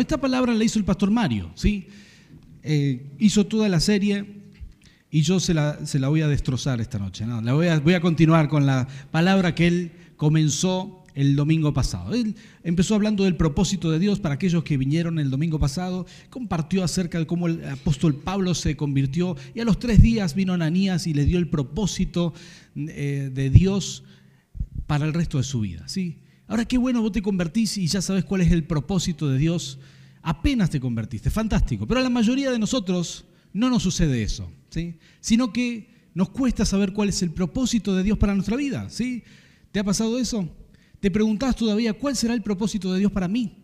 Esta palabra la hizo el pastor Mario, ¿sí? Eh, hizo toda la serie y yo se la, se la voy a destrozar esta noche. ¿no? La voy, a, voy a continuar con la palabra que él comenzó el domingo pasado. Él empezó hablando del propósito de Dios para aquellos que vinieron el domingo pasado, compartió acerca de cómo el apóstol Pablo se convirtió y a los tres días vino Ananías y le dio el propósito eh, de Dios para el resto de su vida. ¿sí? Ahora qué bueno, vos te convertís y ya sabes cuál es el propósito de Dios. Apenas te convertiste, fantástico. Pero a la mayoría de nosotros no nos sucede eso, ¿sí? sino que nos cuesta saber cuál es el propósito de Dios para nuestra vida. ¿sí? ¿Te ha pasado eso? ¿Te preguntás todavía cuál será el propósito de Dios para mí?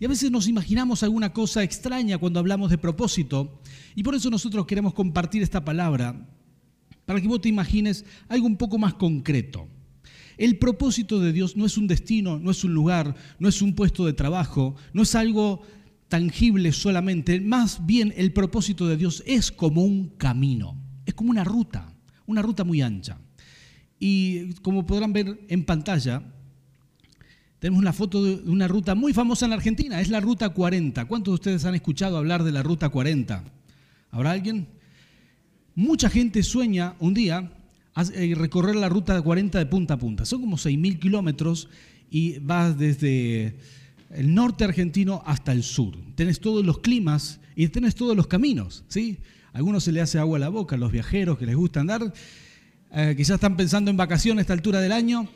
Y a veces nos imaginamos alguna cosa extraña cuando hablamos de propósito, y por eso nosotros queremos compartir esta palabra, para que vos te imagines algo un poco más concreto. El propósito de Dios no es un destino, no es un lugar, no es un puesto de trabajo, no es algo tangible solamente, más bien el propósito de Dios es como un camino, es como una ruta, una ruta muy ancha. Y como podrán ver en pantalla, tenemos una foto de una ruta muy famosa en la Argentina, es la Ruta 40. ¿Cuántos de ustedes han escuchado hablar de la Ruta 40? ¿Habrá alguien? Mucha gente sueña un día recorrer la Ruta 40 de punta a punta. Son como 6.000 kilómetros y vas desde el norte argentino hasta el sur. Tenés todos los climas y tenés todos los caminos. ¿sí? A algunos se le hace agua a la boca, a los viajeros que les gusta andar, eh, quizás están pensando en vacaciones a esta altura del año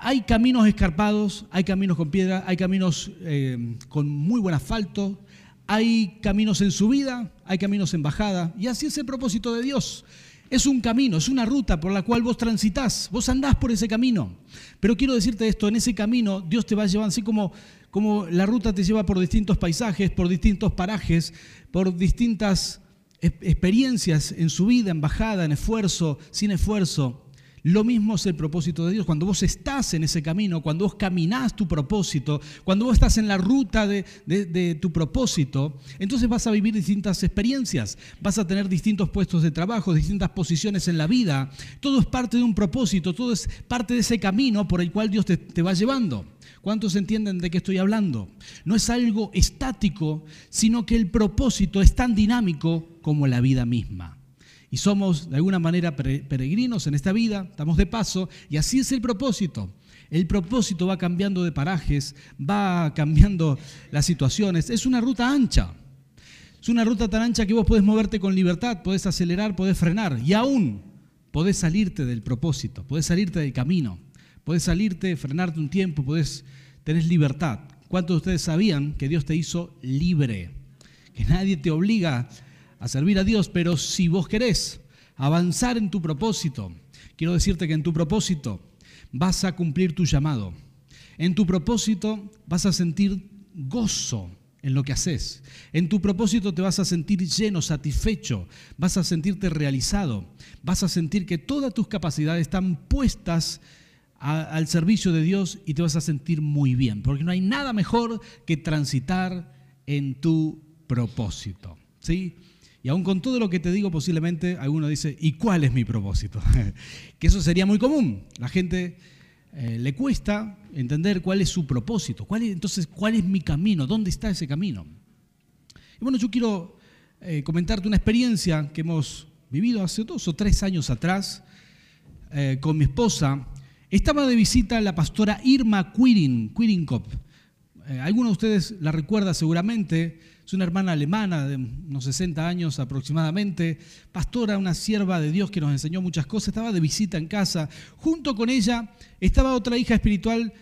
hay caminos escarpados, hay caminos con piedra, hay caminos eh, con muy buen asfalto, hay caminos en subida, hay caminos en bajada, y así es el propósito de Dios. Es un camino, es una ruta por la cual vos transitas, vos andás por ese camino. Pero quiero decirte esto, en ese camino Dios te va llevando, así como, como la ruta te lleva por distintos paisajes, por distintos parajes, por distintas experiencias en subida, en bajada, en esfuerzo, sin esfuerzo. Lo mismo es el propósito de Dios. Cuando vos estás en ese camino, cuando vos caminás tu propósito, cuando vos estás en la ruta de, tu propósito, entonces vas a vivir distintas experiencias, vas a tener distintos puestos de trabajo, distintas posiciones en la vida. Todo es parte de un propósito, todo es parte de ese camino por el cual Dios te, te va llevando. ¿Cuántos entienden de qué estoy hablando? No es algo estático, sino que el propósito es tan dinámico como la vida misma y somos de alguna manera peregrinos en esta vida, estamos de paso, y así es el propósito. El propósito va cambiando de parajes, va cambiando las situaciones. Es una ruta ancha. Es una ruta tan ancha que vos podés moverte con libertad, podés acelerar, podés frenar y aún podés salirte del propósito, podés salirte del camino, podés salirte, frenarte un tiempo, podés tener libertad. ¿Cuántos de ustedes sabían que Dios te hizo libre? Que nadie te obliga a servir a Dios, pero si vos querés avanzar en tu propósito, quiero decirte que en tu propósito vas a cumplir tu llamado. En tu propósito vas a sentir gozo en lo que haces. En tu propósito te vas a sentir lleno, satisfecho, vas a sentirte realizado, vas a sentir que todas tus capacidades están puestas al servicio de Dios y te vas a sentir muy bien, porque no hay nada mejor que transitar en tu propósito. ¿sí? Y aún con todo lo que te digo, posiblemente alguno dice, ¿y cuál es mi propósito? que eso sería muy común. La gente eh, le cuesta entender cuál es su propósito. Cuál entonces, ¿cuál es mi camino? ¿Dónde está ese camino? Y bueno, yo quiero eh, comentarte una experiencia que hemos vivido hace dos o tres años atrás eh, con mi esposa. Estaba de visita la pastora Irma Quirin, Quirinkop. alguno de ustedes la recuerda seguramente es una hermana alemana de unos 60 años aproximadamente, pastora, una sierva de Dios que nos enseñó muchas cosas, estaba de visita en casa. Junto con ella estaba otra hija espiritual,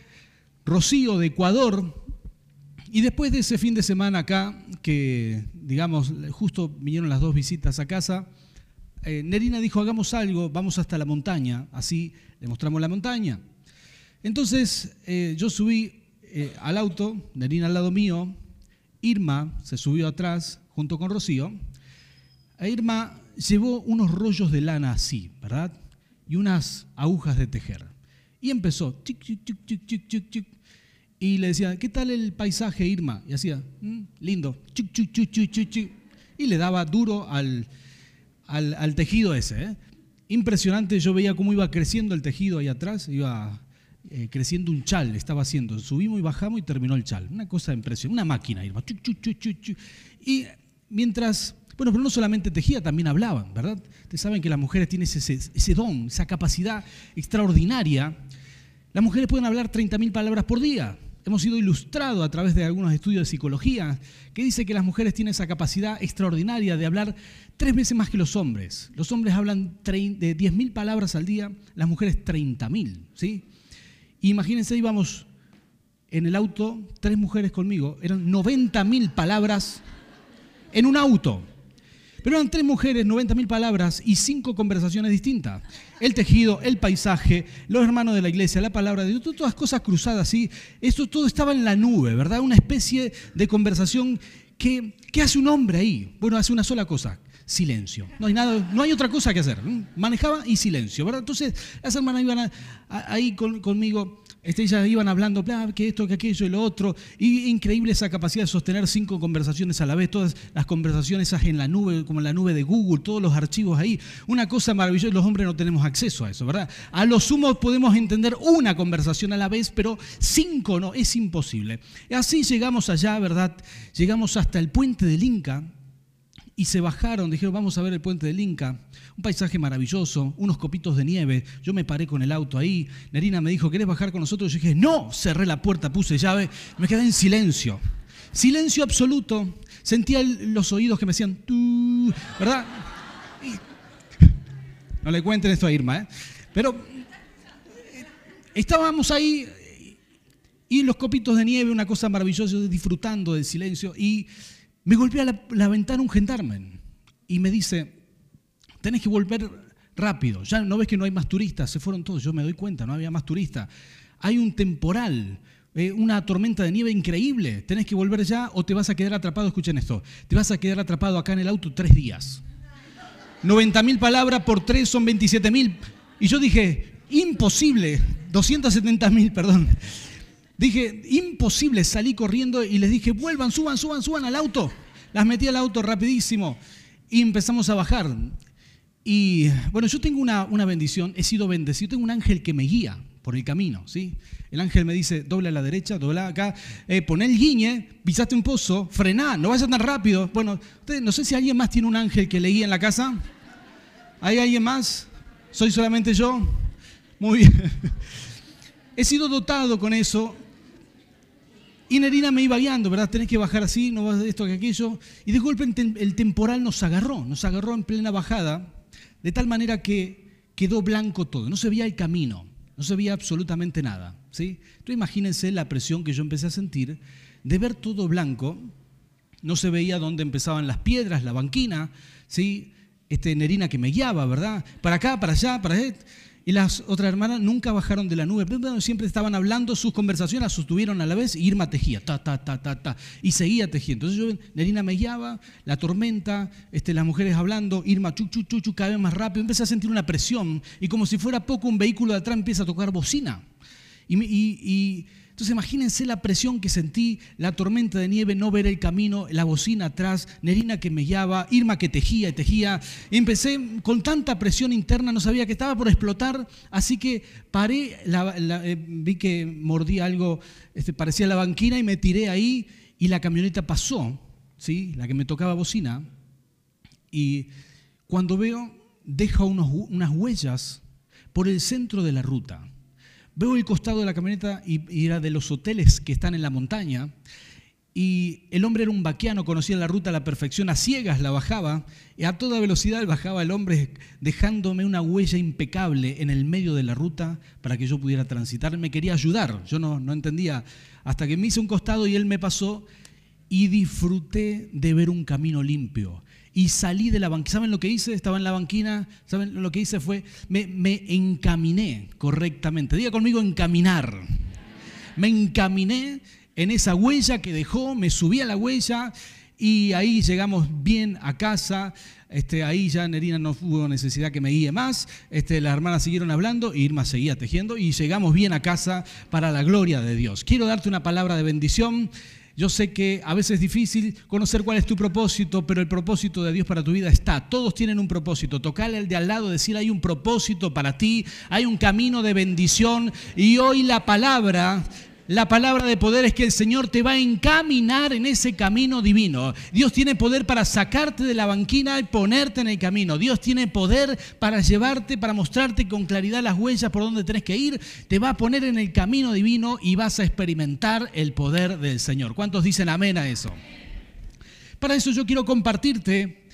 Rocío, de Ecuador. Y después de ese fin de semana acá, que digamos, justo vinieron las dos visitas a casa, eh, Nerina dijo, hagamos algo, vamos hasta la montaña, así le mostramos la montaña. Entonces eh, yo subí eh, al auto, Nerina al lado mío, Irma se subió atrás junto con Rocío. E Irma llevó unos rollos de lana así, ¿verdad? Y unas agujas de tejer. Y empezó, chic, chic, chic, chic, chic, chic, Y le decía, ¿qué tal el paisaje, Irma? Y hacía, mm, lindo, chic, chic, chic, chic, chic, Y le daba duro al, al, tejido ese. ¿eh? Impresionante, yo veía cómo iba creciendo el tejido ahí atrás, iba eh, creciendo un chal, estaba haciendo. Subimos y bajamos y terminó el chal. Una cosa impresión, una máquina. Y mientras, bueno, pero no solamente tejía, también hablaban, ¿verdad? Ustedes saben que las mujeres tienen ese, ese don, esa capacidad extraordinaria. Las mujeres pueden hablar 30.000 palabras por día. Hemos sido ilustrados a través de algunos estudios de psicología que dice que las mujeres tienen esa capacidad extraordinaria de hablar tres veces más que los hombres. Los hombres hablan de 10.000 palabras al día, las mujeres 30.000, ¿sí? Imagínense, íbamos en el auto, tres mujeres conmigo, eran 90 mil palabras en un auto. Pero eran tres mujeres, 90 mil palabras y cinco conversaciones distintas. El tejido, el paisaje, los hermanos de la iglesia, la palabra de Dios, todas cosas cruzadas así. Esto todo estaba en la nube, ¿verdad? Una especie de conversación que, ¿qué hace un hombre ahí? Bueno, hace una sola cosa, silencio. No hay nada, no hay otra cosa que hacer. Manejaba y silencio, ¿verdad? Entonces las hermanas iban ahí conmigo, este, ellas iban hablando, que esto, que aquello y lo otro. Y increíble esa capacidad de sostener cinco conversaciones a la vez, todas las conversaciones en la nube, como en la nube de Google, todos los archivos ahí. Una cosa maravillosa, los hombres no tenemos acceso a eso, ¿verdad? A lo sumo podemos entender una conversación a la vez, pero cinco no, es imposible. Así llegamos allá, ¿verdad? Llegamos hasta el puente del Inca y se bajaron, dijeron, vamos a ver el puente del Inca, un paisaje maravilloso, unos copitos de nieve, yo me paré con el auto ahí, Nerina me dijo, ¿querés bajar con nosotros? Yo dije, no, cerré la puerta, puse llave, me quedé en silencio, silencio absoluto, sentía los oídos que me decían, tú, ¿verdad? no le cuenten esto a Irma, ¿eh? Pero eh, estábamos ahí y los copitos de nieve, una cosa maravillosa, disfrutando del silencio y me golpea la, ventana un gendarme y me dice, tenés que volver rápido, ya no ves que no hay más turistas, se fueron todos, yo me doy cuenta, no había más turistas. Hay un temporal, eh, una tormenta de nieve increíble, tenés que volver ya o te vas a quedar atrapado, escuchen esto, te vas a quedar atrapado acá en el auto tres días. 90 mil palabras por tres son 27 mil. Y yo dije, imposible, 270 mil, perdón. Dije, imposible, salí corriendo y les dije, vuelvan, suban, suban, suban al auto. Las metí al auto rapidísimo y empezamos a bajar. Y bueno, yo tengo una, una bendición, he sido bendecido, tengo un ángel que me guía por el camino, ¿sí? El ángel me dice, dobla a la derecha, dobla acá, eh, pon el guiñe, pisaste un pozo, frená, no vayas tan rápido. Bueno, no sé si alguien más tiene un ángel que le guía en la casa. ¿Hay alguien más? ¿Soy solamente yo? Muy bien. He sido dotado con eso y Nerina me iba guiando, ¿verdad? Tenés que bajar así, no vas esto que aquello. Y de golpe el temporal nos agarró, nos agarró en plena bajada, de tal manera que quedó blanco todo, no se veía el camino, no se veía absolutamente nada. ¿sí? Entonces imagínense la presión que yo empecé a sentir de ver todo blanco, no se veía dónde empezaban las piedras, la banquina, ¿sí? este, Nerina que me guiaba, ¿verdad? Para acá, para allá, para allá. Y las otras hermanas nunca bajaron de la nube, siempre estaban hablando, sus conversaciones las sostuvieron a la vez y Irma tejía, ta, ta, ta, ta, ta, y seguía tejiendo. Entonces yo, Nerina me guiaba, la tormenta, este, las mujeres hablando, Irma chu, chu, cada vez más rápido, empecé a sentir una presión y como si fuera poco un vehículo de atrás empieza a tocar bocina. y, y entonces imagínense la presión que sentí, la tormenta de nieve, no ver el camino, la bocina atrás, Nerina que me guiaba, Irma que tejía y tejía. Empecé con tanta presión interna, no sabía que estaba por explotar, así que paré, eh, vi que mordí algo, este, parecía la banquina y me tiré ahí y la camioneta pasó, ¿sí? la que me tocaba bocina, y cuando veo, deja unas huellas por el centro de la ruta. Veo el costado de la camioneta y, era de los hoteles que están en la montaña. Y el hombre era un vaquiano, conocía la ruta a la perfección, a ciegas la bajaba, y a toda velocidad bajaba el hombre, dejándome una huella impecable en el medio de la ruta para que yo pudiera transitar. Me quería ayudar, yo no, no entendía, hasta que me hice un costado y él me pasó y disfruté de ver un camino limpio y salí de la banquina. ¿Saben lo que hice? Estaba en la banquina. ¿Saben lo que hice? Fue, me, me encaminé correctamente. Diga conmigo encaminar. Me encaminé en esa huella que dejó, me subí a la huella y ahí llegamos bien a casa. Este, ahí ya Nerina no hubo necesidad que me guíe más. Este, las hermanas siguieron hablando Irma seguía tejiendo y llegamos bien a casa para la gloria de Dios. Quiero darte una palabra de bendición. Yo sé que a veces es difícil conocer cuál es tu propósito, pero el propósito de Dios para tu vida está. Todos tienen un propósito. Tocarle al de al lado, decir hay un propósito para ti, hay un camino de bendición. Y hoy la palabra la palabra de poder es que el Señor te va a encaminar en ese camino divino. Dios tiene poder para sacarte de la banquina y ponerte en el camino. Dios tiene poder para llevarte, para mostrarte con claridad las huellas por donde tenés que ir. Te va a poner en el camino divino y vas a experimentar el poder del Señor. ¿Cuántos dicen amén a eso? Para eso yo quiero compartirte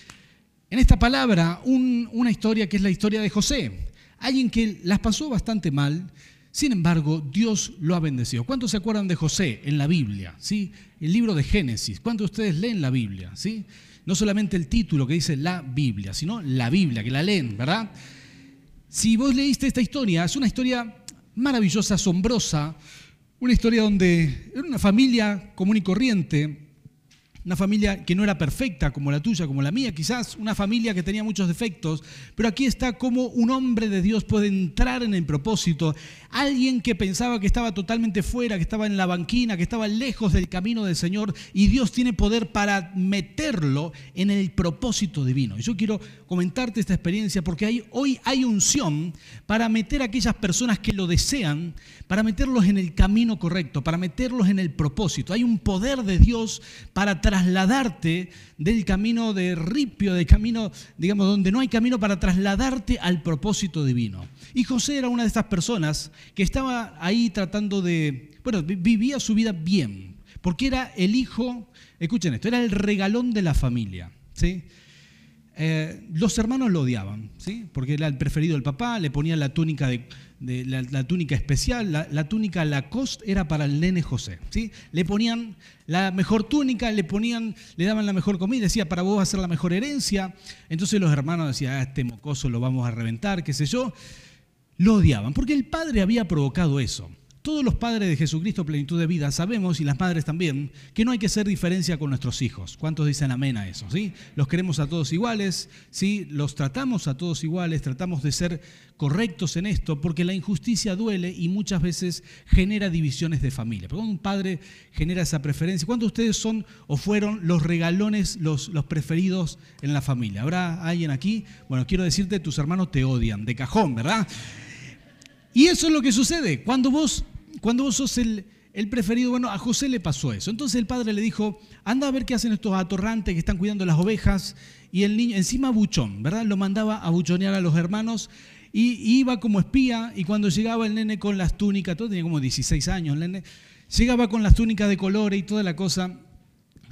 en esta palabra una historia que es la historia de José. Alguien que las pasó bastante mal, sin embargo, Dios lo ha bendecido. ¿Cuántos se acuerdan de José en la Biblia? ¿Sí? El libro de Génesis. ¿Cuántos de ustedes leen la Biblia? ¿Sí? No solamente el título que dice la Biblia, sino la Biblia, que la leen, ¿verdad? Si vos leíste esta historia, es una historia maravillosa, asombrosa, una historia donde era una familia común y corriente, una familia que no era perfecta como la tuya, como la mía, quizás una familia que tenía muchos defectos, pero aquí está cómo un hombre de Dios puede entrar en el propósito, alguien que pensaba que estaba totalmente fuera, que estaba en la banquina, que estaba lejos del camino del Señor, y Dios tiene poder para meterlo en el propósito divino. Y yo quiero comentarte esta experiencia porque hoy hay unción para meter a aquellas personas que lo desean, para meterlos en el camino correcto, para meterlos en el propósito. Hay un poder de Dios para trasladarte del camino de ripio, del camino, digamos, donde no hay camino para trasladarte al propósito divino. Y José era una de estas personas que estaba ahí tratando de, bueno, vivía su vida bien, porque era el hijo, escuchen esto, era el regalón de la familia, ¿sí? Eh, los hermanos lo odiaban, ¿sí? porque era el preferido del papá, le ponían la túnica, de, la, túnica especial, la, túnica Lacoste era para el nene José. ¿sí? Le ponían la mejor túnica, le ponían, le daban la mejor comida, decía, para vos va a ser la mejor herencia. Entonces los hermanos decían, ah, este mocoso lo vamos a reventar, qué sé yo. Lo odiaban, porque el padre había provocado eso. Todos los padres de Jesucristo, plenitud de vida, sabemos, y las madres también, que no hay que hacer diferencia con nuestros hijos. ¿Cuántos dicen amén a eso? ¿sí? Los queremos a todos iguales, ¿sí? los tratamos a todos iguales, tratamos de ser correctos en esto, porque la injusticia duele y muchas veces genera divisiones de familia. Pero cuando un padre genera esa preferencia, ¿cuántos de ustedes son o fueron los regalones, los preferidos en la familia? ¿Habrá alguien aquí? Bueno, quiero decirte, tus hermanos te odian, de cajón, ¿verdad? Y eso es lo que sucede. Cuando vos cuando vos sos el, preferido, bueno, a José le pasó eso. Entonces el padre le dijo, anda a ver qué hacen estos atorrantes que están cuidando las ovejas. Y el niño, encima buchón, ¿verdad? Lo mandaba a buchonear a los hermanos y, iba como espía. Y cuando llegaba el nene con las túnicas, todo tenía como 16 años el nene, llegaba con las túnicas de colores y toda la cosa.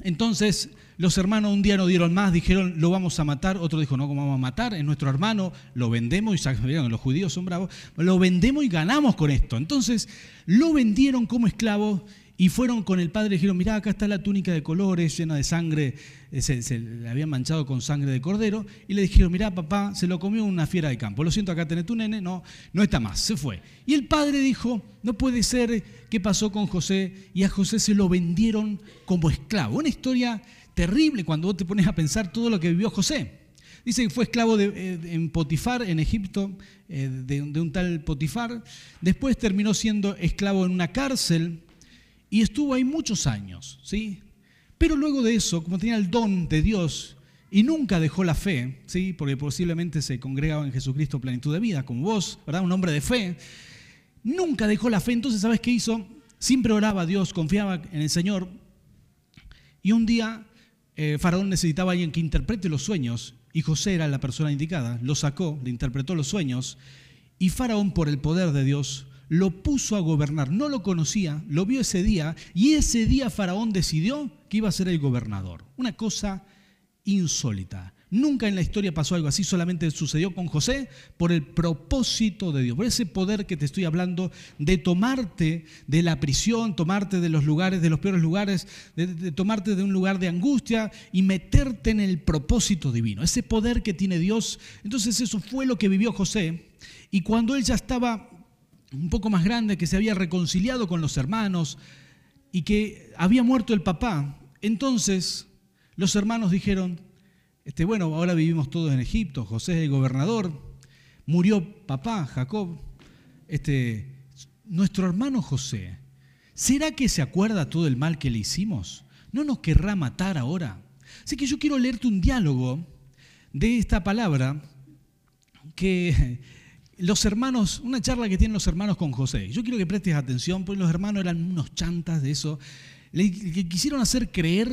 Entonces los hermanos un día no dieron más, dijeron, lo vamos a matar. Otro dijo, no, ¿cómo vamos a matar? Es nuestro hermano, lo vendemos. Y los judíos son bravos. Lo vendemos y ganamos con esto. Entonces lo vendieron como esclavo y fueron con el padre y dijeron, mirá, acá está la túnica de colores llena de sangre, eh, se, le habían manchado con sangre de cordero. Y le dijeron, mirá, papá, se lo comió una fiera de campo. Lo siento, acá tenés tu nene. No, no está más, se fue. Y el padre dijo, no puede ser, ¿qué pasó con José? Y a José se lo vendieron como esclavo. Una historia terrible cuando vos te pones a pensar todo lo que vivió José. Dice que fue esclavo de, eh, en Potifar, en Egipto, eh, de, un tal Potifar. Después terminó siendo esclavo en una cárcel y estuvo ahí muchos años. ¿sí? Pero luego de eso, como tenía el don de Dios y nunca dejó la fe, ¿sí? porque posiblemente se congregaba en Jesucristo plenitud de vida, como vos, ¿verdad? un hombre de fe, nunca dejó la fe. Entonces, ¿sabes qué hizo? Siempre oraba a Dios, confiaba en el Señor. Y un día eh, Faraón necesitaba a alguien que interprete los sueños y José era la persona indicada. Lo sacó, le interpretó los sueños y Faraón por el poder de Dios lo puso a gobernar. No lo conocía, lo vio ese día y ese día Faraón decidió que iba a ser el gobernador. Una cosa insólita. Nunca en la historia pasó algo así, solamente sucedió con José por el propósito de Dios, por ese poder que te estoy hablando de tomarte de la prisión, tomarte de los lugares, de los peores lugares, de, tomarte de un lugar de angustia y meterte en el propósito divino, ese poder que tiene Dios. Entonces eso fue lo que vivió José y cuando él ya estaba un poco más grande, que se había reconciliado con los hermanos y que había muerto el papá, entonces los hermanos dijeron, este, bueno, ahora vivimos todos en Egipto, José es el gobernador, murió papá, Jacob. Este, nuestro hermano José ¿será que se acuerda todo el mal que le hicimos? ¿No nos querrá matar ahora? Así que yo quiero leerte un diálogo de esta palabra que los hermanos, una charla que tienen los hermanos con José. Yo quiero que prestes atención, porque los hermanos eran unos chantas de eso. Le, quisieron hacer creer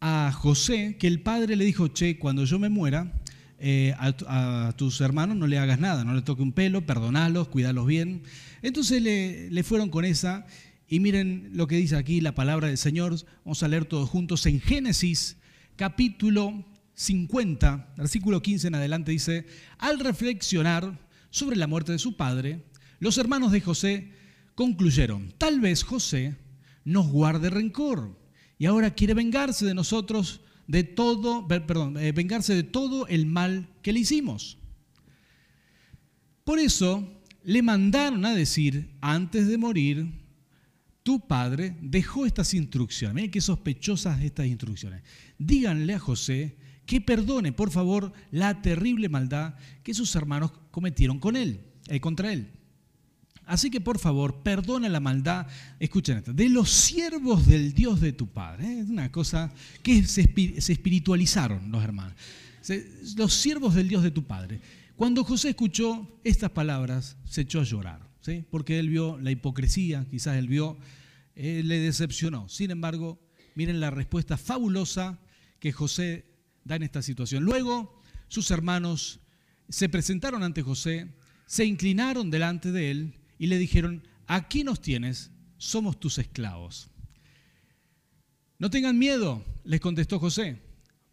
a José que el padre le dijo, che, cuando yo me muera, eh, a, tus hermanos no le hagas nada, no le toque un pelo, perdonalos, cuidalos bien. Entonces le, le fueron con esa y miren lo que dice aquí la palabra del Señor. Vamos a leer todos juntos en Génesis capítulo 50, versículo 15 en adelante dice, al reflexionar sobre la muerte de su padre, los hermanos de José concluyeron, tal vez José nos guarde rencor y ahora quiere vengarse de nosotros de todo, perdón, eh, vengarse de todo el mal que le hicimos. Por eso le mandaron a decir, antes de morir, tu padre dejó estas instrucciones. Miren qué sospechosas estas instrucciones. Díganle a José que perdone, por favor, la terrible maldad que sus hermanos cometieron con él, eh, contra él. Así que por favor, perdona la maldad, escuchen esto, de los siervos del Dios de tu Padre. ¿eh? Es una cosa que se, espiritualizaron los hermanos. los siervos del Dios de tu Padre. Cuando José escuchó estas palabras, se echó a llorar, ¿sí? porque él vio la hipocresía, quizás él vio, eh, le decepcionó. Sin embargo, miren la respuesta fabulosa que José da en esta situación. Luego sus hermanos se presentaron ante José, se inclinaron delante de él y le dijeron, aquí nos tienes, somos tus esclavos. No tengan miedo, les contestó José.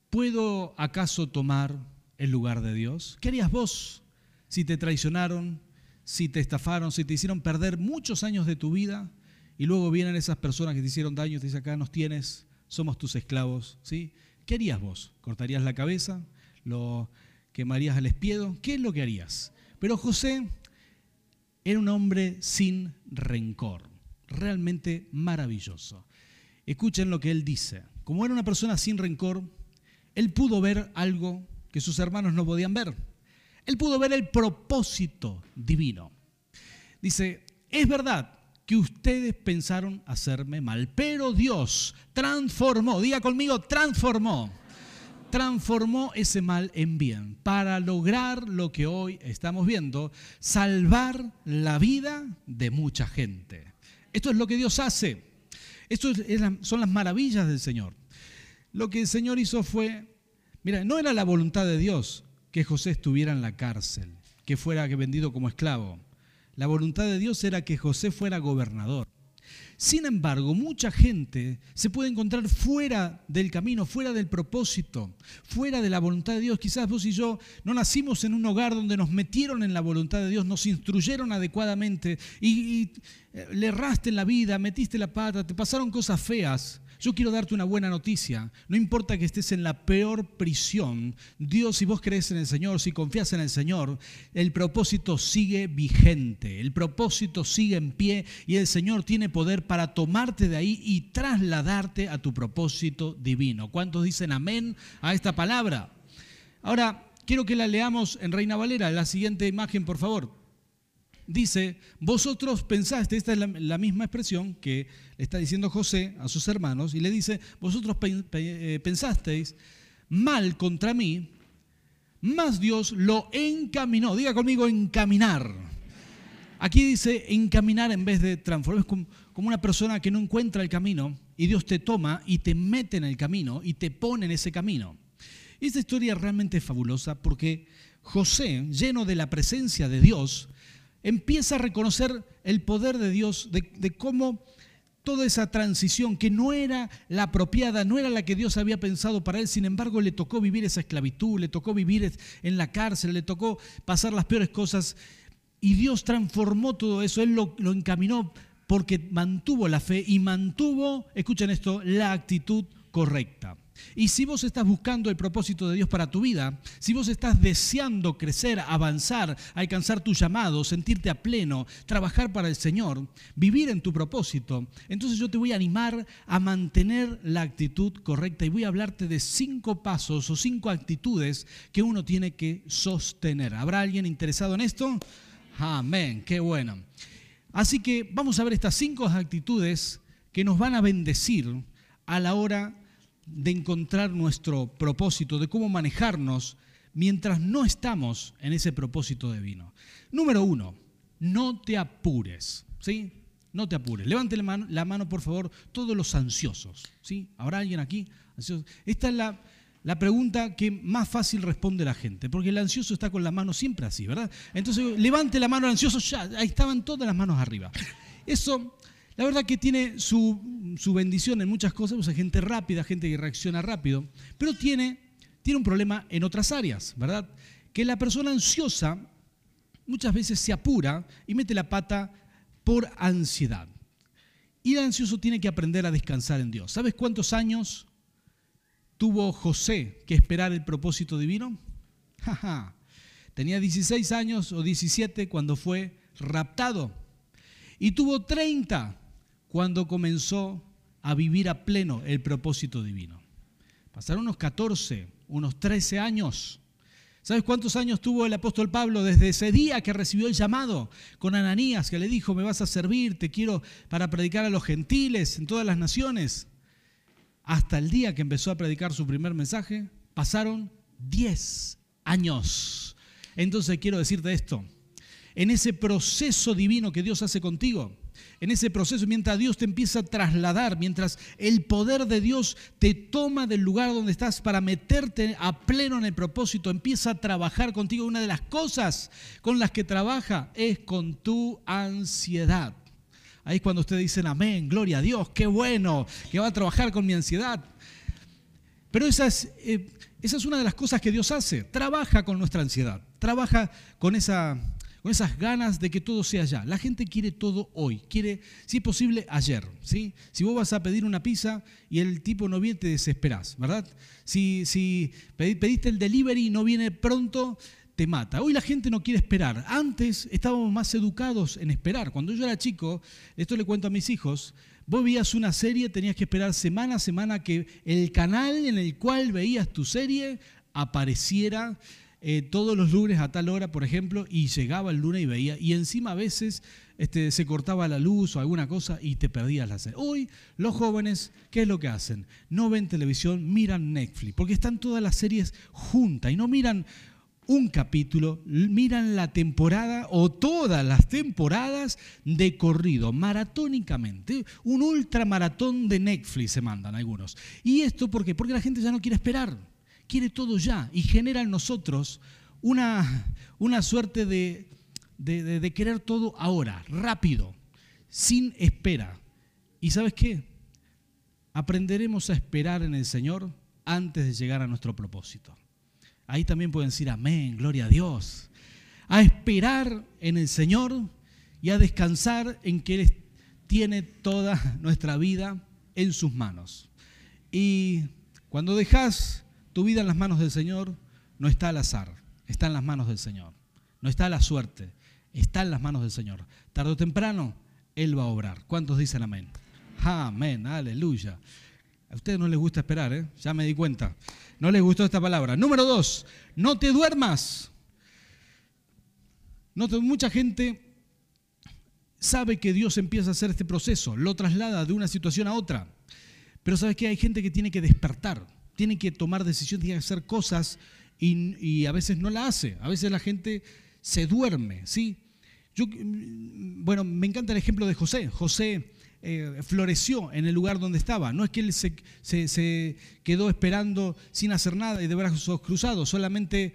¿Puedo acaso tomar el lugar de Dios? ¿Qué harías vos si te traicionaron, si te estafaron, si te hicieron perder muchos años de tu vida y luego vienen esas personas que te hicieron daño y te dicen, acá nos tienes, somos tus esclavos? ¿sí? ¿Qué harías vos? ¿Cortarías la cabeza? ¿Lo quemarías al espiedo? ¿Qué es lo que harías? Pero José era un hombre sin rencor, realmente maravilloso. Escuchen lo que él dice. Como era una persona sin rencor, él pudo ver algo que sus hermanos no podían ver. Él pudo ver el propósito divino. Dice, es verdad que ustedes pensaron hacerme mal, pero Dios transformó, diga conmigo, transformó transformó ese mal en bien para lograr lo que hoy estamos viendo, salvar la vida de mucha gente. Esto es lo que Dios hace. Esto son las maravillas del Señor. Lo que el Señor hizo fue, mira, no era la voluntad de Dios que José estuviera en la cárcel, que fuera vendido como esclavo. La voluntad de Dios era que José fuera gobernador. Sin embargo, mucha gente se puede encontrar fuera del camino, fuera del propósito, fuera de la voluntad de Dios. Quizás vos y yo no nacimos en un hogar donde nos metieron en la voluntad de Dios, nos instruyeron adecuadamente y, eh, le erraste en la vida, metiste la pata, te pasaron cosas feas. Yo quiero darte una buena noticia. No importa que estés en la peor prisión, Dios, si vos crees en el Señor, si confías en el Señor, el propósito sigue vigente, el propósito sigue en pie y el Señor tiene poder para tomarte de ahí y trasladarte a tu propósito divino. ¿Cuántos dicen amén a esta palabra? Ahora, quiero que la leamos en Reina Valera, la siguiente imagen, por favor dice, vosotros pensaste, esta es la, misma expresión que está diciendo José a sus hermanos, y le dice, vosotros eh, pensasteis mal contra mí, más Dios lo encaminó. Diga conmigo, encaminar. Aquí dice encaminar en vez de transformar. Es como, como una persona que no encuentra el camino y Dios te toma y te mete en el camino y te pone en ese camino. Y esta historia es realmente fabulosa porque José, lleno de la presencia de Dios, empieza a reconocer el poder de Dios, de, cómo toda esa transición que no era la apropiada, no era la que Dios había pensado para él, sin embargo le tocó vivir esa esclavitud, le tocó vivir en la cárcel, le tocó pasar las peores cosas. Y Dios transformó todo eso, Él lo, encaminó porque mantuvo la fe y mantuvo, escuchen esto, la actitud correcta. Y si vos estás buscando el propósito de Dios para tu vida, si vos estás deseando crecer, avanzar, alcanzar tu llamado, sentirte a pleno, trabajar para el Señor, vivir en tu propósito, entonces yo te voy a animar a mantener la actitud correcta y voy a hablarte de cinco pasos o cinco actitudes que uno tiene que sostener. ¿Habrá alguien interesado en esto? Amén, qué bueno. Así que vamos a ver estas cinco actitudes que nos van a bendecir a la hora de encontrar nuestro propósito, de cómo manejarnos mientras no estamos en ese propósito divino. Número uno, no te apures, ¿sí? No te apures. Levante la mano, la mano, por favor, todos los ansiosos, ¿sí? ¿Habrá alguien aquí? Esta es la, la pregunta que más fácil responde la gente, porque el ansioso está con la mano siempre así, ¿verdad? Entonces, levante la mano ansioso, ya, ahí estaban todas las manos arriba. Eso, la verdad que tiene su, su bendición en muchas cosas, o sea, gente rápida, gente que reacciona rápido, pero tiene, tiene un problema en otras áreas, ¿verdad? Que la persona ansiosa muchas veces se apura y mete la pata por ansiedad. Y el ansioso tiene que aprender a descansar en Dios. ¿Sabes cuántos años tuvo José que esperar el propósito divino? Tenía 16 años o 17 cuando fue raptado. Y tuvo 30 cuando comenzó a vivir a pleno el propósito divino. Pasaron unos 14, unos 13 años ¿Sabes cuántos años tuvo el apóstol Pablo desde ese día que recibió el llamado con Ananías, que le dijo, me vas a servir, te quiero para predicar a los gentiles en todas las naciones? Hasta el día que empezó a predicar su primer mensaje, pasaron 10 años. Entonces quiero decirte esto, en ese proceso divino que Dios hace contigo, en ese proceso, mientras Dios te empieza a trasladar, mientras el poder de Dios te toma del lugar donde estás para meterte a pleno en el propósito, empieza a trabajar contigo. Una de las cosas con las que trabaja es con tu ansiedad. Ahí es cuando ustedes dicen, amén, gloria a Dios, qué bueno que va a trabajar con mi ansiedad. Pero esa es, eh, esa es una de las cosas que Dios hace, trabaja con nuestra ansiedad, trabaja con esa con esas ganas de que todo sea ya. La gente quiere todo hoy, quiere, si es posible, ayer. ¿sí? Si vos vas a pedir una pizza y el tipo no viene, te desesperás, ¿verdad? Si, si pediste el delivery y no viene pronto, te mata. Hoy la gente no quiere esperar. Antes estábamos más educados en esperar. Cuando yo era chico, esto le cuento a mis hijos, vos veías una serie, tenías que esperar semana a semana que el canal en el cual veías tu serie apareciera eh, todos los lunes a tal hora, por ejemplo, y llegaba el lunes y veía, y encima a veces este, se cortaba la luz o alguna cosa y te perdías la serie. Hoy los jóvenes, ¿qué es lo que hacen? No ven televisión, miran Netflix, porque están todas las series juntas y no miran un capítulo, miran la temporada o todas las temporadas de corrido, maratónicamente. Un ultramaratón de Netflix se mandan algunos. ¿Y esto por qué? Porque la gente ya no quiere esperar quiere todo ya y genera en nosotros una, una suerte de, de, querer todo ahora, rápido, sin espera. ¿Y sabes qué? Aprenderemos a esperar en el Señor antes de llegar a nuestro propósito. Ahí también pueden decir amén, gloria a Dios. A esperar en el Señor y a descansar en que Él tiene toda nuestra vida en sus manos. Y cuando dejas tu vida en las manos del Señor no está al azar, está en las manos del Señor. No está a la suerte, está en las manos del Señor. Tarde o temprano, Él va a obrar. ¿Cuántos dicen amén? Amén, aleluya. A ustedes no les gusta esperar, ¿eh? ya me di cuenta. No les gustó esta palabra. Número dos, no te duermas. No mucha gente sabe que Dios empieza a hacer este proceso, lo traslada de una situación a otra. Pero sabes que hay gente que tiene que despertar tiene que tomar decisiones, tiene que hacer cosas y, a veces no la hace. A veces la gente se duerme, ¿sí? Yo, mm, bueno, me encanta el ejemplo de José. José eh, floreció en el lugar donde estaba. No es que él se, se, quedó esperando sin hacer nada y de brazos cruzados, solamente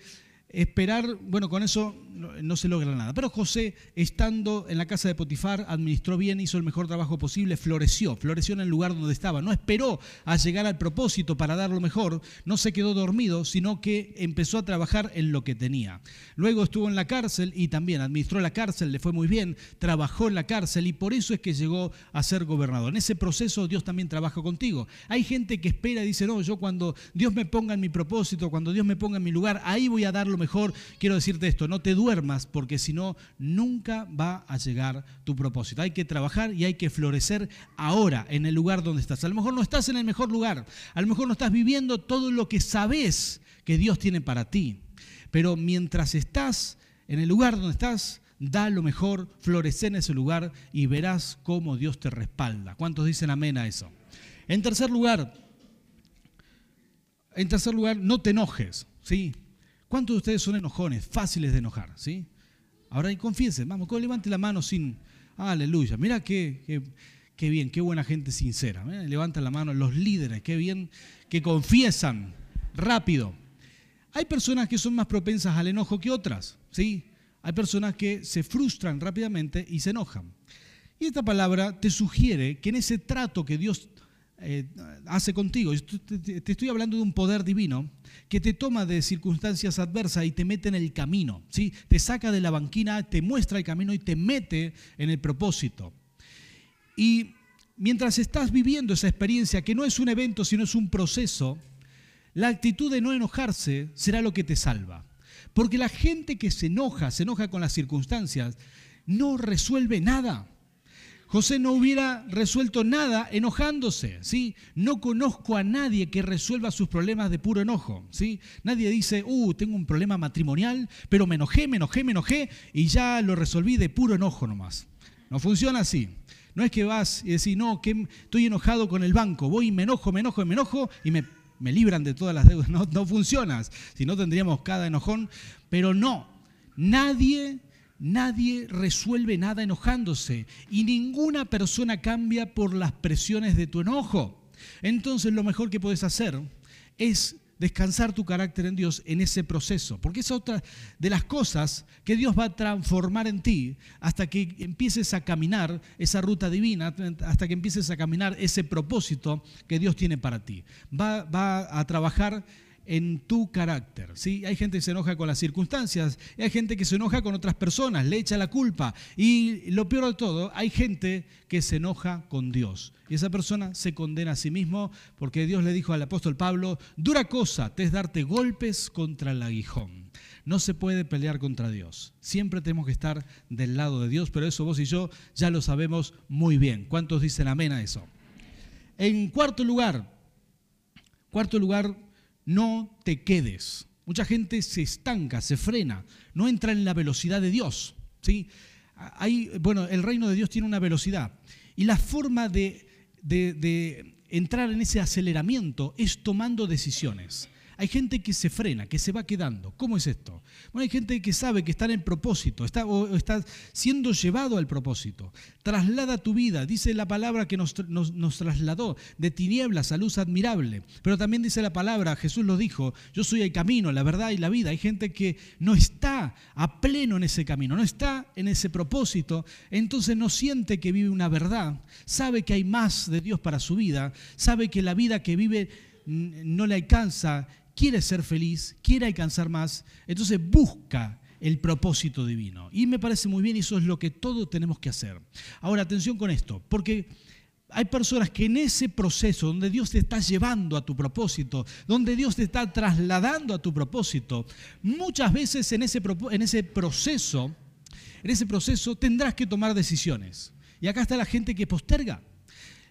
esperar, bueno, con eso no, se logra nada. Pero José, estando en la casa de Potifar, administró bien, hizo el mejor trabajo posible, floreció, floreció en el lugar donde estaba. No esperó a llegar al propósito para dar lo mejor, no se quedó dormido, sino que empezó a trabajar en lo que tenía. Luego estuvo en la cárcel y también administró la cárcel, le fue muy bien, trabajó en la cárcel y por eso es que llegó a ser gobernador. En ese proceso Dios también trabaja contigo. Hay gente que espera y dice, no, yo cuando Dios me ponga en mi propósito, cuando Dios me ponga en mi lugar, ahí voy a dar lo mejor. Quiero decirte esto, no te duermas porque si no, nunca va a llegar tu propósito. Hay que trabajar y hay que florecer ahora en el lugar donde estás. A lo mejor no estás en el mejor lugar, a lo mejor no estás viviendo todo lo que sabes que Dios tiene para ti, pero mientras estás en el lugar donde estás, da lo mejor, florece en ese lugar y verás cómo Dios te respalda. ¿Cuántos dicen amén a eso? En tercer lugar, en tercer lugar, no te enojes, ¿sí? ¿Cuántos de ustedes son enojones, fáciles de enojar, ¿sí? Ahora confiesen, vamos, levante la mano sin, aleluya, mira qué, qué, bien, qué buena gente sincera. Levanta la mano los líderes, qué bien que confiesan rápido. Hay personas que son más propensas al enojo que otras, ¿sí? Hay personas que se frustran rápidamente y se enojan. Y esta palabra te sugiere que en ese trato que Dios eh, hace contigo, te estoy hablando de un poder divino que te toma de circunstancias adversas y te mete en el camino, ¿sí? te saca de la banquina, te muestra el camino y te mete en el propósito. Y mientras estás viviendo esa experiencia, que no es un evento, sino es un proceso, la actitud de no enojarse será lo que te salva. Porque la gente que se enoja, se enoja con las circunstancias, no resuelve nada. José no hubiera resuelto nada enojándose, ¿sí? No conozco a nadie que resuelva sus problemas de puro enojo, ¿sí? Nadie dice, uh, tengo un problema matrimonial, pero me enojé, me enojé, me enojé y ya lo resolví de puro enojo nomás. No funciona así. No es que vas y decís, no, que estoy enojado con el banco, voy y me enojo, me enojo, me enojo y me me libran de todas las deudas. No, no funciona. Si no tendríamos cada enojón. Pero no, nadie, nadie resuelve nada enojándose. Y ninguna persona cambia por las presiones de tu enojo. Entonces lo mejor que puedes hacer es descansar tu carácter en Dios en ese proceso, porque es otra de las cosas que Dios va a transformar en ti hasta que empieces a caminar esa ruta divina, hasta que empieces a caminar ese propósito que Dios tiene para ti. Va, va a trabajar en tu carácter. ¿sí? Hay gente que se enoja con las circunstancias, y hay gente que se enoja con otras personas, le echa la culpa. Y lo peor de todo, hay gente que se enoja con Dios. Y esa persona se condena a sí mismo porque Dios le dijo al apóstol Pablo, dura cosa te es darte golpes contra el aguijón. No se puede pelear contra Dios. Siempre tenemos que estar del lado de Dios, pero eso vos y yo ya lo sabemos muy bien. ¿Cuántos dicen amén a eso? En cuarto lugar, cuarto lugar, no te quedes. Mucha gente se estanca, se frena, no entra en la velocidad de Dios. ¿sí? Hay, bueno, el reino de Dios tiene una velocidad. Y la forma de, de entrar en ese aceleramiento es tomando decisiones. Hay gente que se frena, que se va quedando. ¿Cómo es esto? Bueno, hay gente que sabe que está en el propósito, está, o está siendo llevado al propósito. Traslada tu vida, dice la palabra que nos, nos, trasladó de tinieblas a luz admirable. Pero también dice la palabra, Jesús lo dijo, yo soy el camino, la verdad y la vida. Hay gente que no está a pleno en ese camino, no está en ese propósito, entonces no siente que vive una verdad, sabe que hay más de Dios para su vida, sabe que la vida que vive no le alcanza quiere ser feliz, quiere alcanzar más, entonces busca el propósito divino. Y me parece muy bien, eso es lo que todos tenemos que hacer. Ahora, atención con esto, porque hay personas que en ese proceso donde Dios te está llevando a tu propósito, donde Dios te está trasladando a tu propósito, muchas veces en ese, en ese proceso, en ese proceso tendrás que tomar decisiones. Y acá está la gente que posterga.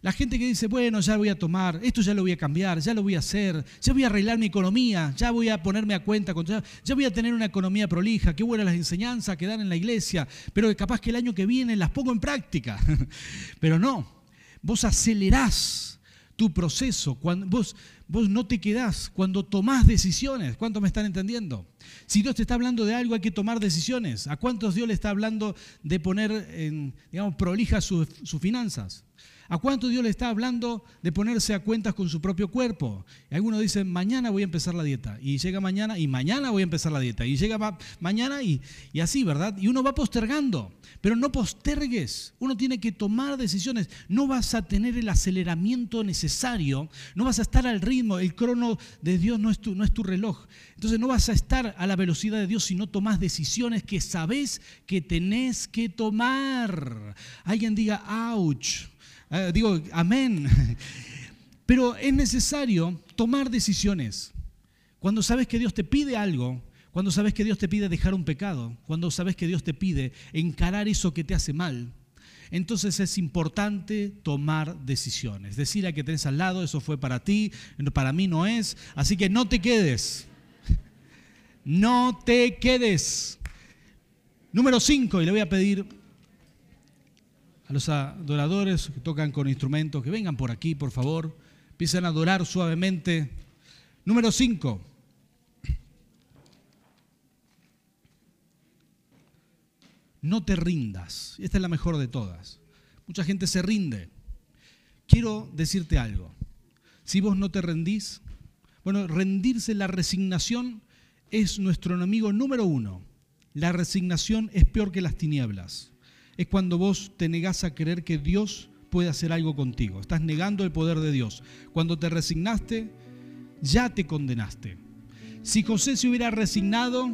La gente que dice, bueno, ya voy a tomar, esto ya lo voy a cambiar, ya lo voy a hacer, ya voy a arreglar mi economía, ya voy a ponerme a cuenta, ya, ya voy a tener una economía prolija, qué buenas las enseñanzas que dan en la iglesia, pero capaz que el año que viene las pongo en práctica. Pero no, vos acelerás tu proceso, vos, vos no te quedás cuando tomás decisiones. ¿Cuántos me están entendiendo? Si Dios te está hablando de algo, hay que tomar decisiones. ¿A cuántos Dios le está hablando de poner, en, digamos, prolijas sus finanzas? ¿A cuánto Dios le está hablando de ponerse a cuentas con su propio cuerpo? Y algunos dicen, mañana voy a empezar la dieta. Y llega mañana y mañana voy a empezar la dieta. Y llega mañana y, así, ¿verdad? Y uno va postergando. Pero no postergues. Uno tiene que tomar decisiones. No vas a tener el aceleramiento necesario. No vas a estar al ritmo. El crono de Dios no es tu, no es tu reloj. Entonces no vas a estar a la velocidad de Dios si no tomas decisiones que sabes que tenés que tomar. Alguien diga, ouch. Ah, digo, amén. Pero es necesario tomar decisiones. Cuando sabes que Dios te pide algo, cuando sabes que Dios te pide dejar un pecado, cuando sabes que Dios te pide encarar eso que te hace mal, entonces es importante tomar decisiones. Decir a que tenés al lado, eso fue para ti, para mí no es. Así que no te quedes. No te quedes. Número 5, y le voy a pedir a los adoradores que tocan con instrumentos que vengan por aquí, por favor. Empiecen a adorar suavemente. Número 5. No te rindas. Esta es la mejor de todas. Mucha gente se rinde. Quiero decirte algo. Si vos no te rendís, bueno, rendirse, la resignación es nuestro enemigo número uno. La resignación es peor que las tinieblas. Es cuando vos te negás a creer que Dios puede hacer algo contigo. Estás negando el poder de Dios. Cuando te resignaste, ya te condenaste. Si José se hubiera resignado,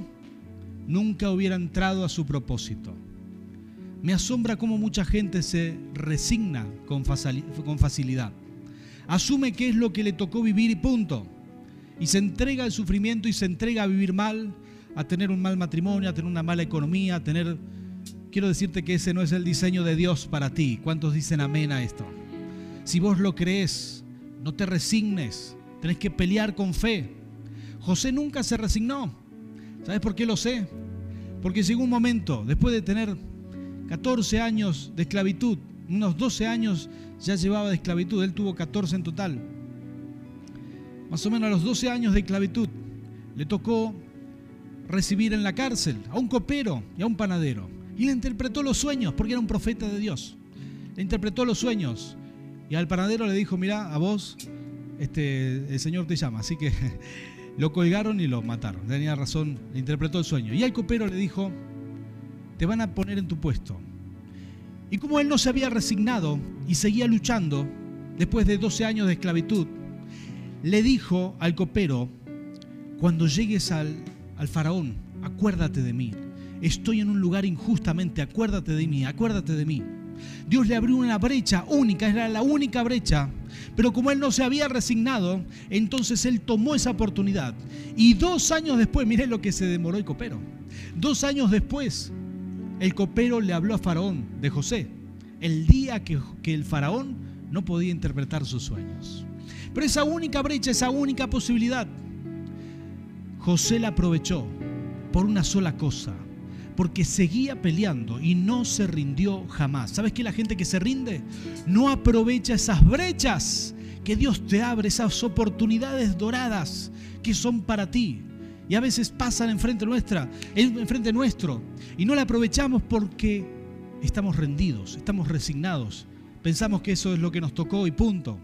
nunca hubiera entrado a su propósito. Me asombra cómo mucha gente se resigna con facilidad. Asume que es lo que le tocó vivir y punto. Y se entrega al sufrimiento y se entrega a vivir mal, a tener un mal matrimonio, a tener una mala economía, a tener... Quiero decirte que ese no es el diseño de Dios para ti. ¿Cuántos dicen amén a esto? Si vos lo crees, no te resignes. Tenés que pelear con fe. José nunca se resignó. ¿Sabes por qué lo sé? Porque llegó un momento, después de tener 14 años de esclavitud, unos 12 años ya llevaba de esclavitud, él tuvo 14 en total. Más o menos a los 12 años de esclavitud le tocó recibir en la cárcel a un copero y a un panadero. Y le interpretó los sueños, porque era un profeta de Dios. Le interpretó los sueños. Y al panadero le dijo, mira, a vos este, el Señor te llama. Así que lo colgaron y lo mataron. Tenía razón, le interpretó el sueño. Y al copero le dijo, te van a poner en tu puesto. Y como él no se había resignado y seguía luchando, después de 12 años de esclavitud, le dijo al copero, cuando llegues al, al faraón, acuérdate de mí. Estoy en un lugar injustamente, acuérdate de mí, acuérdate de mí. Dios le abrió una brecha única, era la única brecha. Pero como él no se había resignado, entonces él tomó esa oportunidad. Y dos años después, mire lo que se demoró el copero. Dos años después, el copero le habló a Faraón de José, el día que, que el faraón no podía interpretar sus sueños. Pero esa única brecha, esa única posibilidad, José la aprovechó por una sola cosa, porque seguía peleando y no se rindió jamás. ¿Sabes qué? La gente que se rinde no aprovecha esas brechas que Dios te abre, esas oportunidades doradas que son para ti. Y a veces pasan enfrente nuestra, enfrente nuestro, y no la aprovechamos porque estamos rendidos, estamos resignados. Pensamos que eso es lo que nos tocó y punto.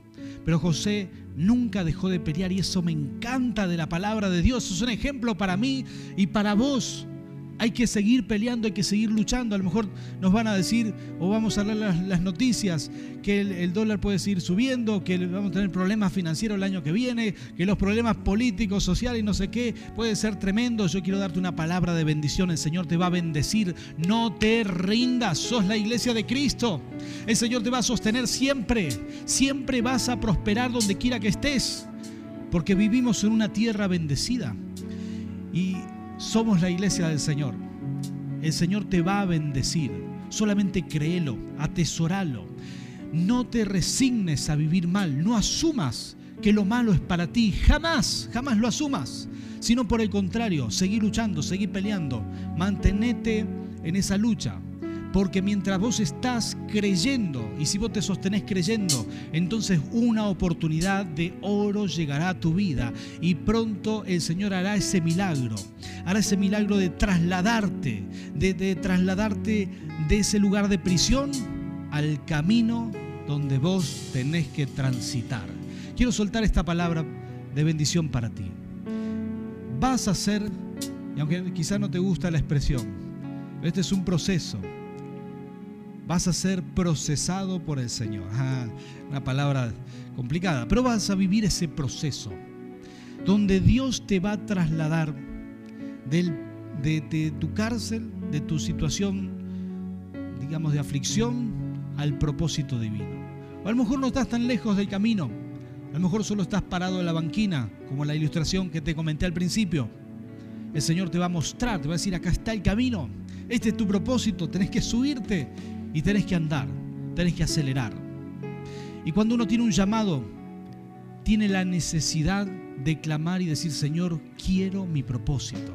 Pero José nunca dejó de pelear y eso me encanta de la palabra de Dios. Es un ejemplo para mí y para vos. Hay que seguir peleando, hay que seguir luchando. A lo mejor nos van a decir o vamos a leer las, noticias que el, dólar puede seguir subiendo, que vamos a tener problemas financieros el año que viene, que los problemas políticos, sociales y no sé qué puede ser tremendo. Yo quiero darte una palabra de bendición. El Señor te va a bendecir. No te rindas. Sos la iglesia de Cristo. El Señor te va a sostener siempre. Siempre vas a prosperar donde quiera que estés. Porque vivimos en una tierra bendecida. Y somos la iglesia del Señor. El Señor te va a bendecir. Solamente créelo, atesoralo. No te resignes a vivir mal. No asumas que lo malo es para ti. Jamás, jamás lo asumas. Sino por el contrario, seguir luchando, seguir peleando. Mantenete en esa lucha. Porque mientras vos estás creyendo, y si vos te sostenés creyendo, entonces una oportunidad de oro llegará a tu vida y pronto el Señor hará ese milagro. Hará ese milagro de trasladarte, de, trasladarte de ese lugar de prisión al camino donde vos tenés que transitar. Quiero soltar esta palabra de bendición para ti. Vas a ser, y aunque quizás no te gusta la expresión, este es un proceso vas a ser procesado por el Señor. una palabra complicada, pero vas a vivir ese proceso donde Dios te va a trasladar de, tu cárcel, de tu situación, digamos, de aflicción al propósito divino. O a lo mejor no estás tan lejos del camino, a lo mejor solo estás parado en la banquina, como la ilustración que te comenté al principio. El Señor te va a mostrar, te va a decir, acá está el camino, este es tu propósito, tenés que subirte y tenés que andar, tenés que acelerar. Y cuando uno tiene un llamado, tiene la necesidad de clamar y decir, Señor, quiero mi propósito.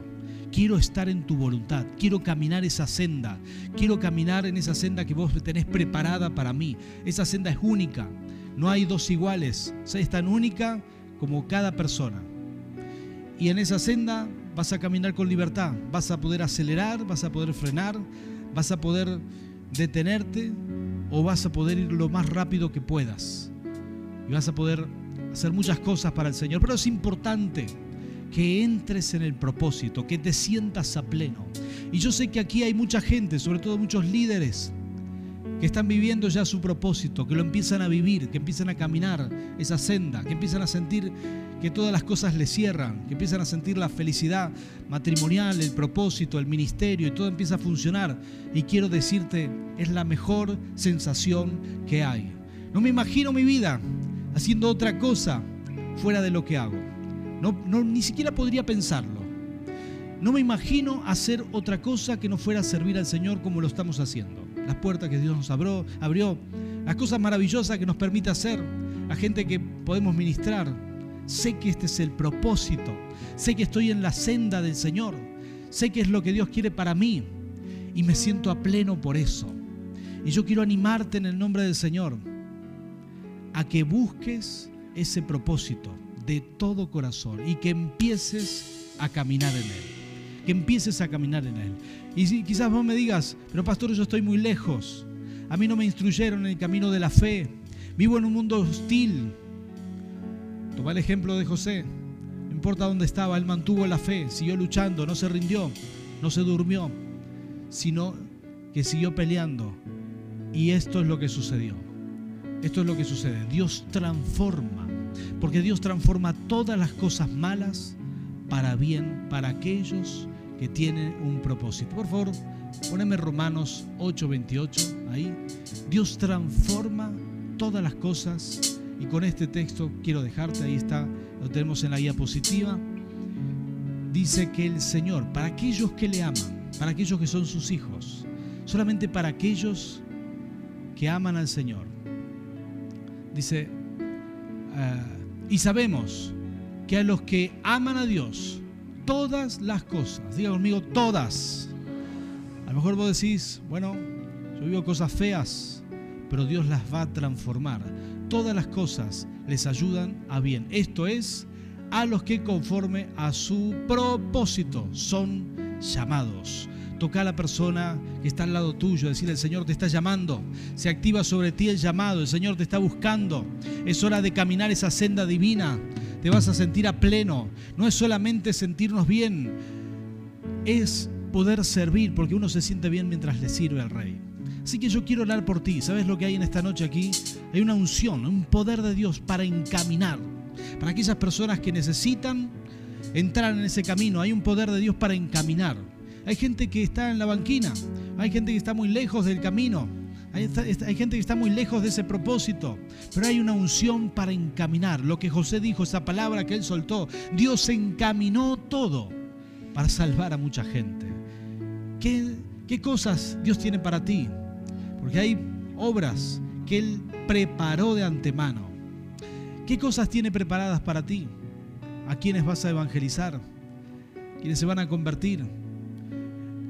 quiero estar en tu voluntad, quiero caminar esa senda, quiero caminar en esa senda que vos tenés preparada para mí. Esa senda es única, no hay dos iguales, es tan única como cada persona. Y en esa senda vas a caminar con libertad, vas a poder acelerar, vas a poder frenar, vas a poder detenerte o vas a poder ir lo más rápido que puedas. Y vas a poder hacer muchas cosas para el Señor. Pero es importante que entres en el propósito, que te sientas a pleno. Y yo sé que aquí hay mucha gente, sobre todo muchos líderes, que están viviendo ya su propósito, que lo empiezan a vivir, que empiezan a caminar esa senda, que empiezan a sentir que todas las cosas les cierran, que empiezan a sentir la felicidad matrimonial, el propósito, el ministerio y todo empieza a funcionar. Y quiero decirte, es la mejor sensación que hay. No me imagino mi vida haciendo otra cosa fuera de lo que hago. No, ni siquiera podría pensarlo. No me imagino hacer otra cosa que no fuera servir al Señor como lo estamos haciendo. Las puertas que Dios nos abrió, abrió las cosas maravillosas que nos permite hacer, la gente que podemos ministrar, Sé que este es el propósito. Sé que estoy en la senda del Señor. Sé que es lo que Dios quiere para mí. Y me siento a pleno por eso. Y yo quiero animarte en el nombre del Señor a que busques ese propósito de todo corazón y que empieces a caminar en Él. Que empieces a caminar en Él. Y si quizás vos me digas, pero pastor, yo estoy muy lejos. A mí no me instruyeron en el camino de la fe. Vivo en un mundo hostil. Toma el ejemplo de José. No importa dónde estaba, él mantuvo la fe, siguió luchando, no se rindió, no se durmió, sino que siguió peleando. Y esto es lo que sucedió. Esto es lo que sucede. Dios transforma, porque Dios transforma todas las cosas malas para bien, para aquellos que tienen un propósito. Por favor, poneme Romanos 8:28 ahí. Dios transforma todas las cosas y con este texto quiero dejarte, ahí está, lo tenemos en la guía positiva. Dice que el Señor, para aquellos que le aman, para aquellos que son sus hijos, solamente para aquellos que aman al Señor. Dice, ah, y sabemos que a los que aman a Dios, todas las cosas, diga conmigo, todas. A lo mejor vos decís, bueno, yo vivo cosas feas, pero Dios las va a transformar todas las cosas les ayudan a bien. Esto es, a los que conforme a su propósito son llamados. Toca a la persona que está al lado tuyo, decirle, el Señor te está llamando, se activa sobre ti el llamado, el Señor te está buscando, es hora de caminar esa senda divina, te vas a sentir a pleno, no es solamente sentirnos bien, es poder servir, porque uno se siente bien mientras le sirve al Rey. Así que yo quiero orar por ti. ¿Sabes lo que hay en esta noche aquí? Hay una unción, un poder de Dios para encaminar. Para aquellas personas que necesitan entrar en ese camino, hay un poder de Dios para encaminar. Hay gente que está en la banquina, hay gente que está muy lejos del camino, hay, gente que está muy lejos de ese propósito, pero hay una unción para encaminar. Lo que José dijo, esa palabra que él soltó, Dios encaminó todo para salvar a mucha gente. ¿Qué, qué cosas Dios tiene para ti? Porque hay obras que Él preparó de antemano. ¿Qué cosas tiene preparadas para ti? ¿A quiénes vas a evangelizar? ¿Quiénes se van a convertir?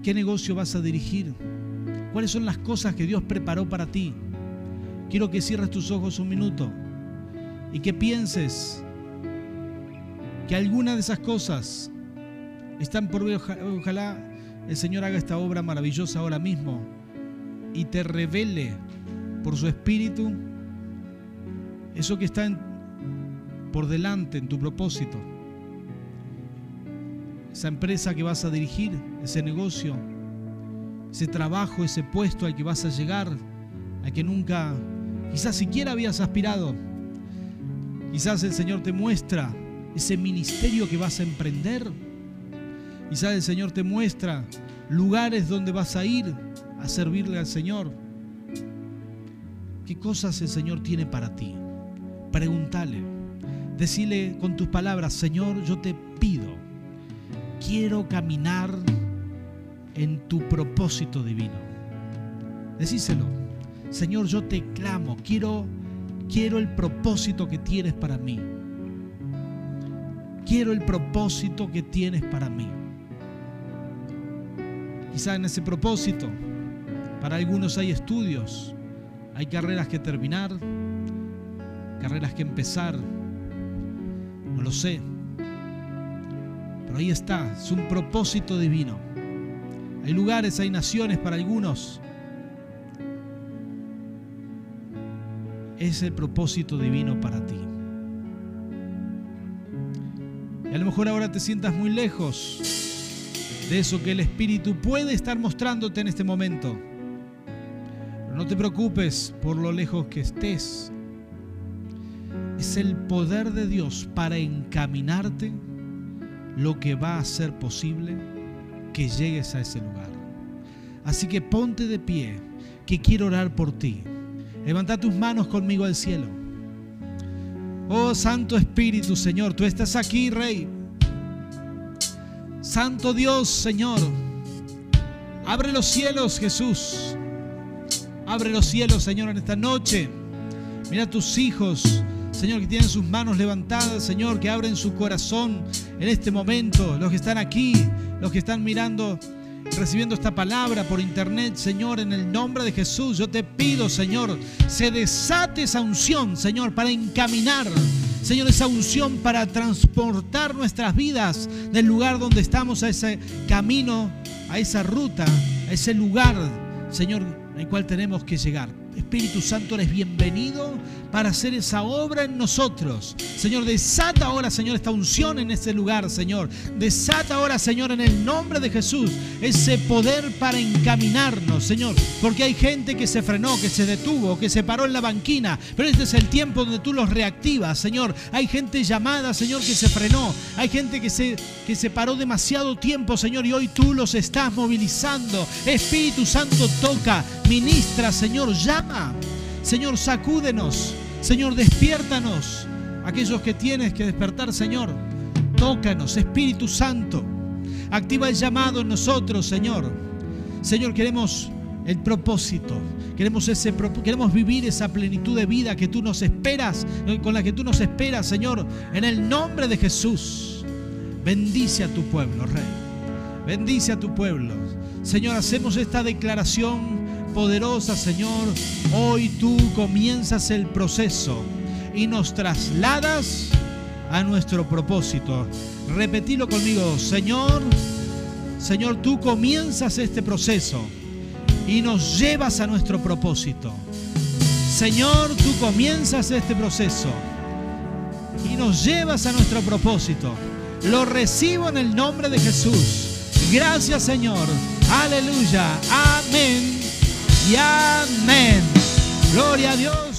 ¿Qué negocio vas a dirigir? ¿Cuáles son las cosas que Dios preparó para ti? Quiero que cierres tus ojos un minuto y que pienses que alguna de esas cosas están por ver. Ojalá el Señor haga esta obra maravillosa ahora mismo y te revele por su espíritu eso que está por delante en tu propósito. Esa empresa que vas a dirigir, ese negocio, ese trabajo, ese puesto al que vas a llegar, al que nunca, quizás siquiera habías aspirado. Quizás el Señor te muestra ese ministerio que vas a emprender. Quizás el Señor te muestra lugares donde vas a ir a servirle al Señor. ¿Qué cosas el Señor tiene para ti? Pregúntale. Decile con tus palabras, Señor, yo te pido, quiero caminar en tu propósito divino. Decíselo. Señor, yo te clamo, quiero quiero el propósito que tienes para mí. Quiero el propósito que tienes para mí. quizá en ese propósito. Para algunos hay estudios, hay carreras que terminar, carreras que empezar, no lo sé. Pero ahí está, es un propósito divino. Hay lugares, hay naciones para algunos. Es el propósito divino para ti. Y a lo mejor ahora te sientas muy lejos de eso que el Espíritu puede estar mostrándote en este momento. Pero no te preocupes por lo lejos que estés. Es el poder de Dios para encaminarte lo que va a hacer posible que llegues a ese lugar. Así que ponte de pie, que quiero orar por ti. Levanta tus manos conmigo al cielo. Oh Santo Espíritu, Señor, tú estás aquí, Rey. Santo Dios, Señor. Abre los cielos, Jesús. Abre los cielos, Señor, en esta noche. Mira a tus hijos, Señor, que tienen sus manos levantadas, Señor, que abren su corazón en este momento. Los que están aquí, los que están mirando recibiendo esta palabra por internet, Señor, en el nombre de Jesús, yo te pido, Señor, se desate esa unción, Señor, para encaminar, Señor, esa unción para transportar nuestras vidas del lugar donde estamos a ese camino, a esa ruta, a ese lugar, Señor, al cual tenemos que llegar. Espíritu Santo, eres bienvenido para hacer esa obra en nosotros. Señor, desata ahora, Señor, esta unción en este lugar, Señor. Desata ahora, Señor, en el nombre de Jesús, ese poder para encaminarnos, Señor. Porque hay gente que se frenó, que se detuvo, que se paró en la banquina. Pero este es el tiempo donde tú los reactivas, Señor. Hay gente llamada, Señor, que se frenó. Hay gente que se, que se paró demasiado tiempo, Señor, y hoy tú los estás movilizando. Espíritu Santo, toca, ministra, Señor, Señor, sacúdenos. Señor, despiértanos. Aquellos que tienes que despertar, Señor, tócanos, Espíritu Santo. Activa el llamado en nosotros, Señor. Señor, queremos el propósito. Queremos, ese, queremos vivir esa plenitud de vida que tú nos esperas, con la que tú nos esperas, Señor, en el nombre de Jesús. Bendice a tu pueblo, Rey. Bendice a tu pueblo. Señor, hacemos esta declaración poderosa, Señor, hoy tú comienzas el proceso y nos trasladas a nuestro propósito. Repetilo conmigo, Señor, Señor, tú comienzas este proceso y nos llevas a nuestro propósito. Señor, tú comienzas este proceso y nos llevas a nuestro propósito. Lo recibo en el nombre de Jesús. Gracias, Señor. Aleluya. Amén y amén. Gloria a Dios.